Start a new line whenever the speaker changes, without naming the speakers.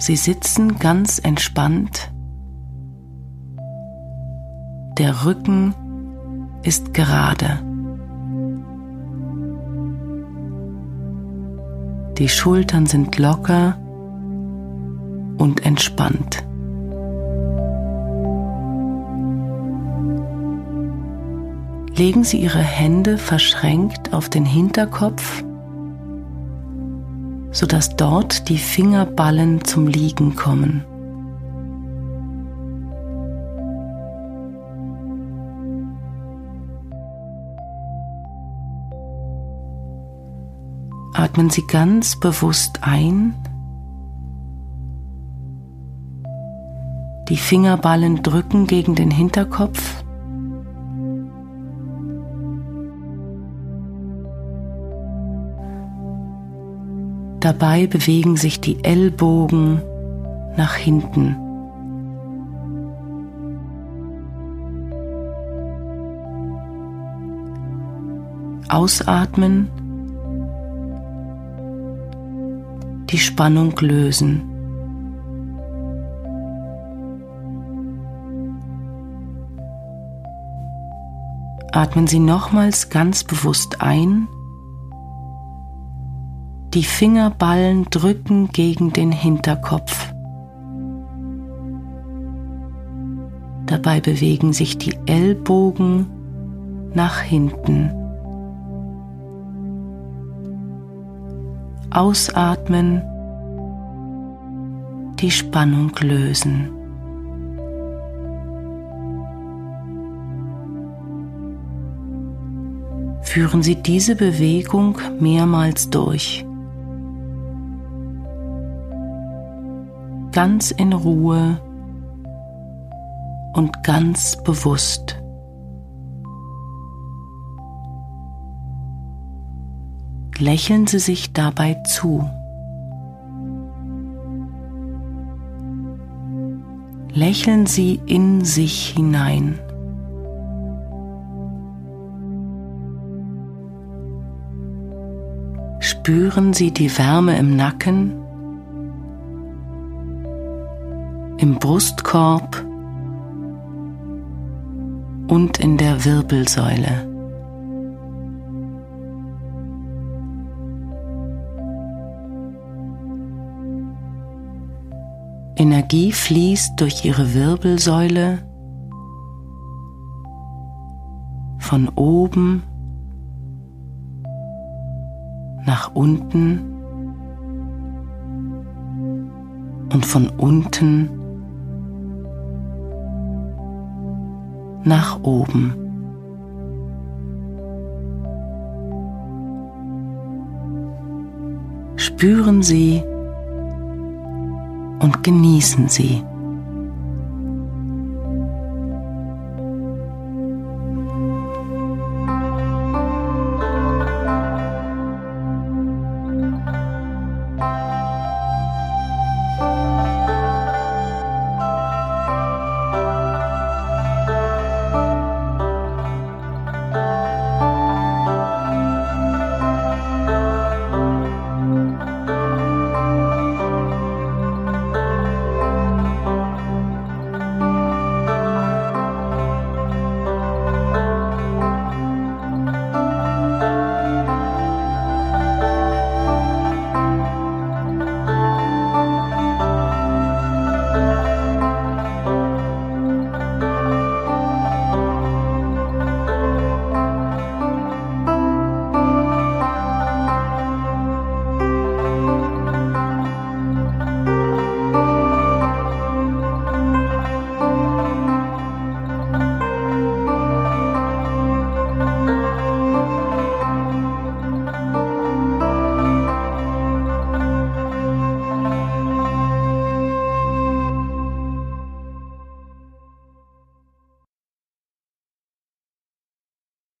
Sie sitzen ganz entspannt. Der Rücken ist gerade. Die Schultern sind locker und entspannt. Legen Sie Ihre Hände verschränkt auf den Hinterkopf, sodass dort die Fingerballen zum Liegen kommen. Atmen Sie ganz bewusst ein. Die Fingerballen drücken gegen den Hinterkopf. Dabei bewegen sich die Ellbogen nach hinten. Ausatmen, die Spannung lösen. Atmen Sie nochmals ganz bewusst ein die Fingerballen drücken gegen den Hinterkopf. Dabei bewegen sich die Ellbogen nach hinten. Ausatmen, die Spannung lösen. Führen Sie diese Bewegung mehrmals durch. Ganz in Ruhe und ganz bewusst. Lächeln Sie sich dabei zu. Lächeln Sie in sich hinein. Spüren Sie die Wärme im Nacken im Brustkorb und in der Wirbelsäule. Energie fließt durch ihre Wirbelsäule von oben nach unten und von unten nach oben. Spüren Sie und genießen Sie.